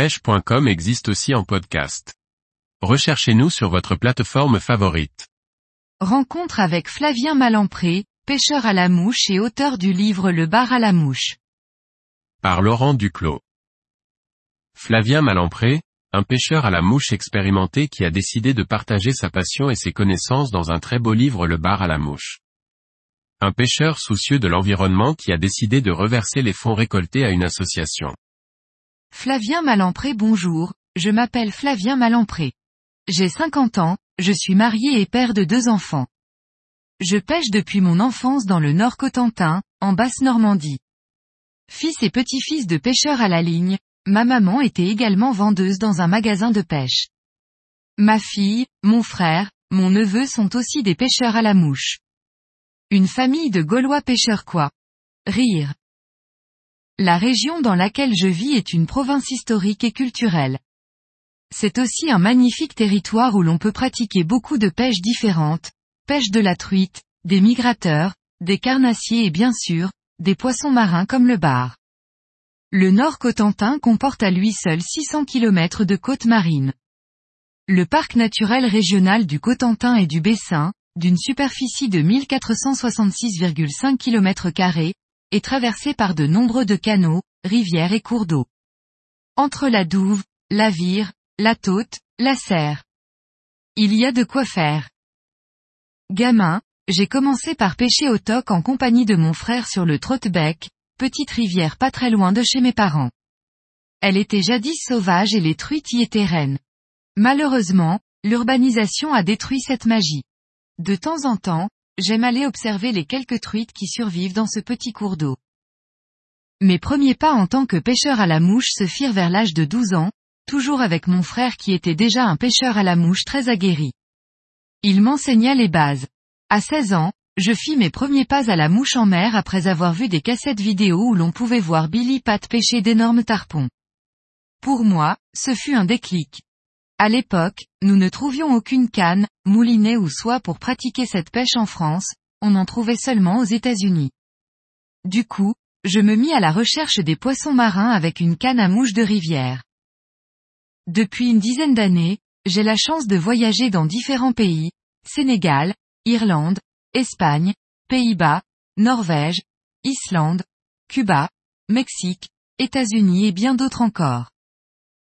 pêche.com existe aussi en podcast. Recherchez-nous sur votre plateforme favorite. Rencontre avec Flavien Malampré, pêcheur à la mouche et auteur du livre Le bar à la mouche. Par Laurent Duclos. Flavien Malampré, un pêcheur à la mouche expérimenté qui a décidé de partager sa passion et ses connaissances dans un très beau livre Le bar à la mouche. Un pêcheur soucieux de l'environnement qui a décidé de reverser les fonds récoltés à une association. Flavien Malampré bonjour, je m'appelle Flavien Malampré. J'ai 50 ans, je suis marié et père de deux enfants. Je pêche depuis mon enfance dans le Nord Cotentin, en Basse-Normandie. Fils et petit-fils de pêcheurs à la ligne, ma maman était également vendeuse dans un magasin de pêche. Ma fille, mon frère, mon neveu sont aussi des pêcheurs à la mouche. Une famille de Gaulois pêcheurs quoi? Rire. La région dans laquelle je vis est une province historique et culturelle. C'est aussi un magnifique territoire où l'on peut pratiquer beaucoup de pêches différentes, pêche de la truite, des migrateurs, des carnassiers et bien sûr, des poissons marins comme le bar. Le Nord Cotentin comporte à lui seul 600 km de côte marine. Le parc naturel régional du Cotentin et du Bessin, d'une superficie de 1466,5 km, est traversé par de nombreux de canaux, rivières et cours d'eau. Entre la Douve, la Vire, la Taute, la Serre. Il y a de quoi faire. Gamin, j'ai commencé par pêcher au toc en compagnie de mon frère sur le Trottebec, petite rivière pas très loin de chez mes parents. Elle était jadis sauvage et les truites y étaient reines. Malheureusement, l'urbanisation a détruit cette magie. De temps en temps, j'aime aller observer les quelques truites qui survivent dans ce petit cours d'eau. Mes premiers pas en tant que pêcheur à la mouche se firent vers l'âge de 12 ans, toujours avec mon frère qui était déjà un pêcheur à la mouche très aguerri. Il m'enseigna les bases. À 16 ans, je fis mes premiers pas à la mouche en mer après avoir vu des cassettes vidéo où l'on pouvait voir Billy Pat pêcher d'énormes tarpons. Pour moi, ce fut un déclic. À l'époque, nous ne trouvions aucune canne, moulinet ou soie pour pratiquer cette pêche en France, on en trouvait seulement aux États-Unis. Du coup, je me mis à la recherche des poissons marins avec une canne à mouche de rivière. Depuis une dizaine d'années, j'ai la chance de voyager dans différents pays, Sénégal, Irlande, Espagne, Pays-Bas, Norvège, Islande, Cuba, Mexique, États-Unis et bien d'autres encore.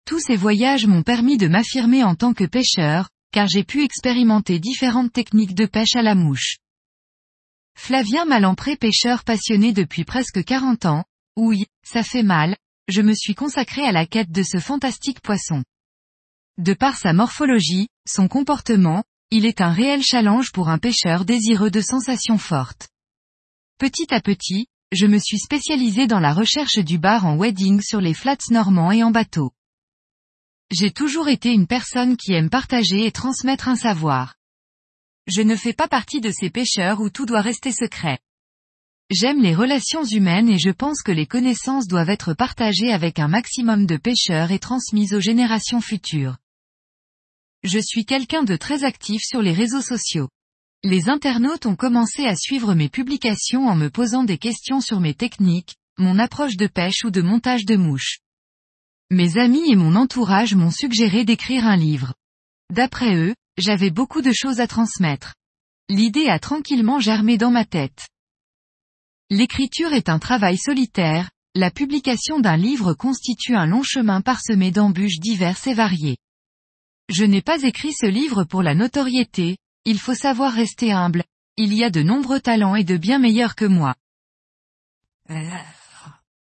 Tous ces voyages m'ont permis de m'affirmer en tant que pêcheur, car j'ai pu expérimenter différentes techniques de pêche à la mouche. Flavien Malampré pêcheur passionné depuis presque 40 ans, oui, ça fait mal, je me suis consacré à la quête de ce fantastique poisson. De par sa morphologie, son comportement, il est un réel challenge pour un pêcheur désireux de sensations fortes. Petit à petit, je me suis spécialisé dans la recherche du bar en wedding sur les flats normands et en bateau. J'ai toujours été une personne qui aime partager et transmettre un savoir. Je ne fais pas partie de ces pêcheurs où tout doit rester secret. J'aime les relations humaines et je pense que les connaissances doivent être partagées avec un maximum de pêcheurs et transmises aux générations futures. Je suis quelqu'un de très actif sur les réseaux sociaux. Les internautes ont commencé à suivre mes publications en me posant des questions sur mes techniques, mon approche de pêche ou de montage de mouches. Mes amis et mon entourage m'ont suggéré d'écrire un livre. D'après eux, j'avais beaucoup de choses à transmettre. L'idée a tranquillement germé dans ma tête. L'écriture est un travail solitaire, la publication d'un livre constitue un long chemin parsemé d'embûches diverses et variées. Je n'ai pas écrit ce livre pour la notoriété, il faut savoir rester humble, il y a de nombreux talents et de bien meilleurs que moi.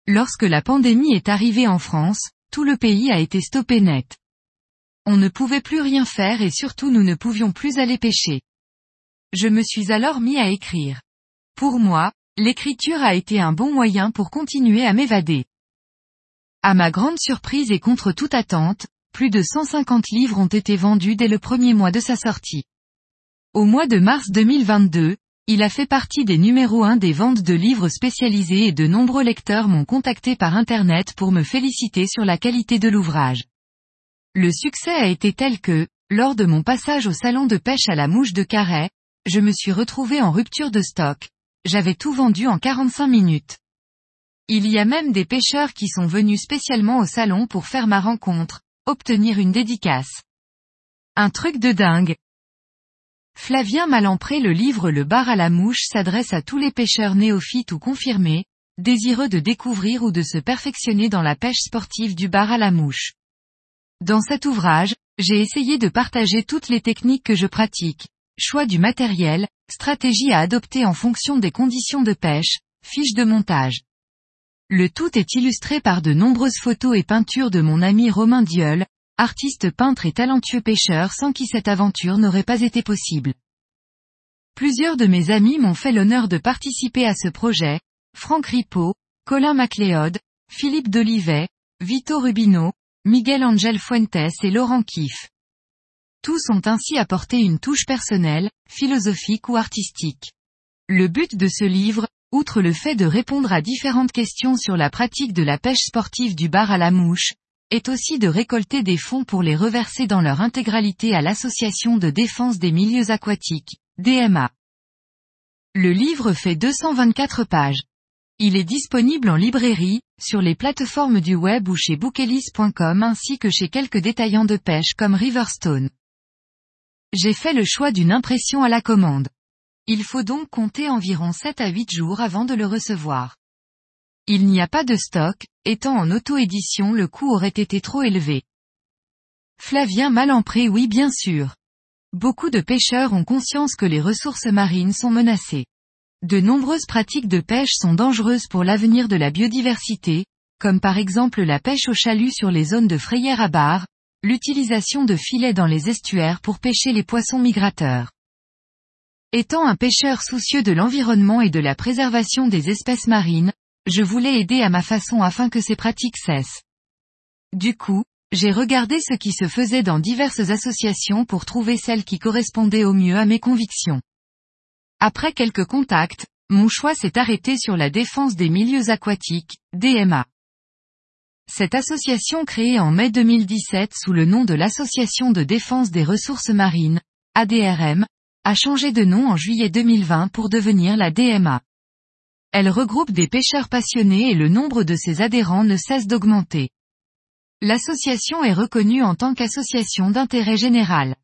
Lorsque la pandémie est arrivée en France, tout le pays a été stoppé net. On ne pouvait plus rien faire et surtout nous ne pouvions plus aller pêcher. Je me suis alors mis à écrire. Pour moi, l'écriture a été un bon moyen pour continuer à m'évader. À ma grande surprise et contre toute attente, plus de 150 livres ont été vendus dès le premier mois de sa sortie. Au mois de mars 2022, il a fait partie des numéros 1 des ventes de livres spécialisés et de nombreux lecteurs m'ont contacté par Internet pour me féliciter sur la qualité de l'ouvrage. Le succès a été tel que, lors de mon passage au salon de pêche à la mouche de Carhaix, je me suis retrouvé en rupture de stock. J'avais tout vendu en 45 minutes. Il y a même des pêcheurs qui sont venus spécialement au salon pour faire ma rencontre, obtenir une dédicace. Un truc de dingue. Flavien Malempré le livre Le bar à la mouche s'adresse à tous les pêcheurs néophytes ou confirmés, désireux de découvrir ou de se perfectionner dans la pêche sportive du bar à la mouche. Dans cet ouvrage, j'ai essayé de partager toutes les techniques que je pratique, choix du matériel, stratégie à adopter en fonction des conditions de pêche, fiches de montage. Le tout est illustré par de nombreuses photos et peintures de mon ami Romain Dieul, artiste peintre et talentueux pêcheur sans qui cette aventure n'aurait pas été possible. Plusieurs de mes amis m'ont fait l'honneur de participer à ce projet, Franck Ripaud, Colin MacLeod, Philippe Dolivet, Vito Rubino, Miguel Angel Fuentes et Laurent Kiff. Tous ont ainsi apporté une touche personnelle, philosophique ou artistique. Le but de ce livre, outre le fait de répondre à différentes questions sur la pratique de la pêche sportive du bar à la mouche, est aussi de récolter des fonds pour les reverser dans leur intégralité à l'Association de défense des milieux aquatiques, DMA. Le livre fait 224 pages. Il est disponible en librairie, sur les plateformes du web ou chez bookelis.com ainsi que chez quelques détaillants de pêche comme Riverstone. J'ai fait le choix d'une impression à la commande. Il faut donc compter environ 7 à 8 jours avant de le recevoir. Il n'y a pas de stock, étant en auto-édition le coût aurait été trop élevé. Flavien Malempré oui bien sûr. Beaucoup de pêcheurs ont conscience que les ressources marines sont menacées. De nombreuses pratiques de pêche sont dangereuses pour l'avenir de la biodiversité, comme par exemple la pêche au chalut sur les zones de frayère à barre, l'utilisation de filets dans les estuaires pour pêcher les poissons migrateurs. Étant un pêcheur soucieux de l'environnement et de la préservation des espèces marines, je voulais aider à ma façon afin que ces pratiques cessent. Du coup, j'ai regardé ce qui se faisait dans diverses associations pour trouver celle qui correspondait au mieux à mes convictions. Après quelques contacts, mon choix s'est arrêté sur la défense des milieux aquatiques, DMA. Cette association créée en mai 2017 sous le nom de l'Association de défense des ressources marines, ADRM, a changé de nom en juillet 2020 pour devenir la DMA. Elle regroupe des pêcheurs passionnés et le nombre de ses adhérents ne cesse d'augmenter. L'association est reconnue en tant qu'association d'intérêt général.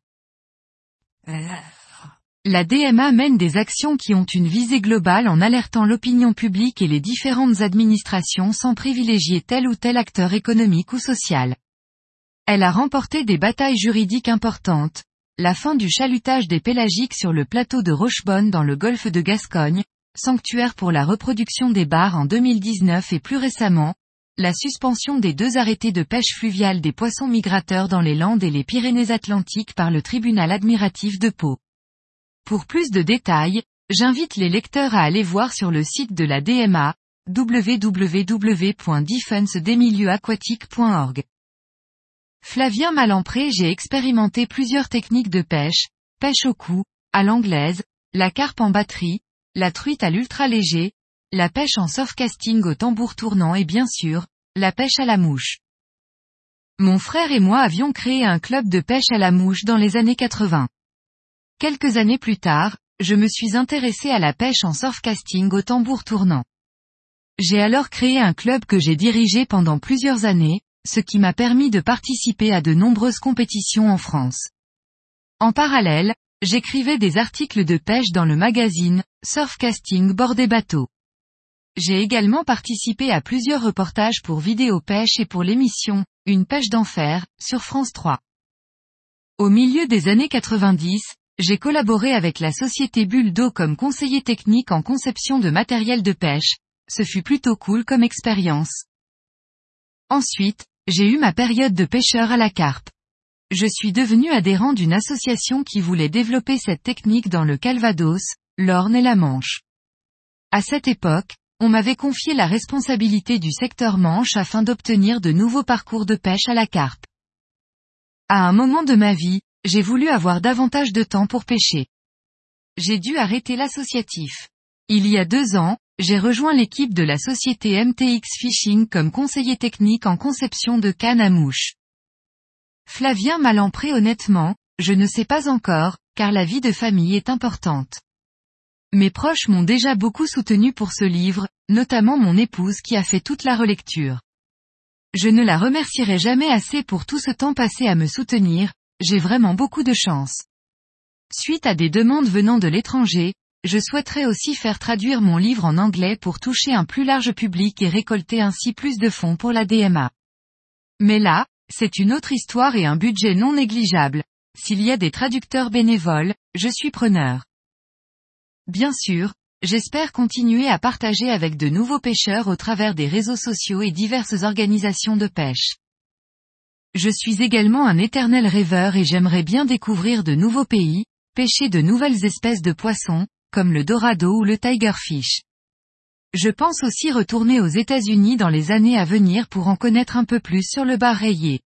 La DMA mène des actions qui ont une visée globale en alertant l'opinion publique et les différentes administrations sans privilégier tel ou tel acteur économique ou social. Elle a remporté des batailles juridiques importantes, la fin du chalutage des pélagiques sur le plateau de Rochebonne dans le golfe de Gascogne, sanctuaire pour la reproduction des bars en 2019 et plus récemment, la suspension des deux arrêtés de pêche fluviale des poissons migrateurs dans les Landes et les Pyrénées-Atlantiques par le tribunal admiratif de Pau. Pour plus de détails, j'invite les lecteurs à aller voir sur le site de la DMA, www.defensedesmilieuxaquatiques.org. Flavien Malempré j'ai expérimenté plusieurs techniques de pêche, pêche au cou, à l'anglaise, la carpe en batterie, la truite à l'ultra léger, la pêche en surfcasting au tambour tournant et bien sûr, la pêche à la mouche. Mon frère et moi avions créé un club de pêche à la mouche dans les années 80. Quelques années plus tard, je me suis intéressé à la pêche en surfcasting au tambour tournant. J'ai alors créé un club que j'ai dirigé pendant plusieurs années, ce qui m'a permis de participer à de nombreuses compétitions en France. En parallèle, j'écrivais des articles de pêche dans le magazine, Surfcasting bord des bateaux. J'ai également participé à plusieurs reportages pour Vidéo Pêche et pour l'émission, Une pêche d'enfer, sur France 3. Au milieu des années 90, j'ai collaboré avec la société Bulle comme conseiller technique en conception de matériel de pêche, ce fut plutôt cool comme expérience. Ensuite, j'ai eu ma période de pêcheur à la carpe. Je suis devenu adhérent d'une association qui voulait développer cette technique dans le Calvados, l'Orne et la Manche. À cette époque, on m'avait confié la responsabilité du secteur Manche afin d'obtenir de nouveaux parcours de pêche à la carpe. À un moment de ma vie, j'ai voulu avoir davantage de temps pour pêcher. J'ai dû arrêter l'associatif. Il y a deux ans, j'ai rejoint l'équipe de la société MTX Fishing comme conseiller technique en conception de cannes à mouche. Flavien Malempré honnêtement, je ne sais pas encore, car la vie de famille est importante. Mes proches m'ont déjà beaucoup soutenu pour ce livre, notamment mon épouse qui a fait toute la relecture. Je ne la remercierai jamais assez pour tout ce temps passé à me soutenir, j'ai vraiment beaucoup de chance. Suite à des demandes venant de l'étranger, je souhaiterais aussi faire traduire mon livre en anglais pour toucher un plus large public et récolter ainsi plus de fonds pour la DMA. Mais là, c'est une autre histoire et un budget non négligeable. S'il y a des traducteurs bénévoles, je suis preneur. Bien sûr, j'espère continuer à partager avec de nouveaux pêcheurs au travers des réseaux sociaux et diverses organisations de pêche. Je suis également un éternel rêveur et j'aimerais bien découvrir de nouveaux pays, pêcher de nouvelles espèces de poissons, comme le dorado ou le tigerfish. Je pense aussi retourner aux États-Unis dans les années à venir pour en connaître un peu plus sur le bar rayé.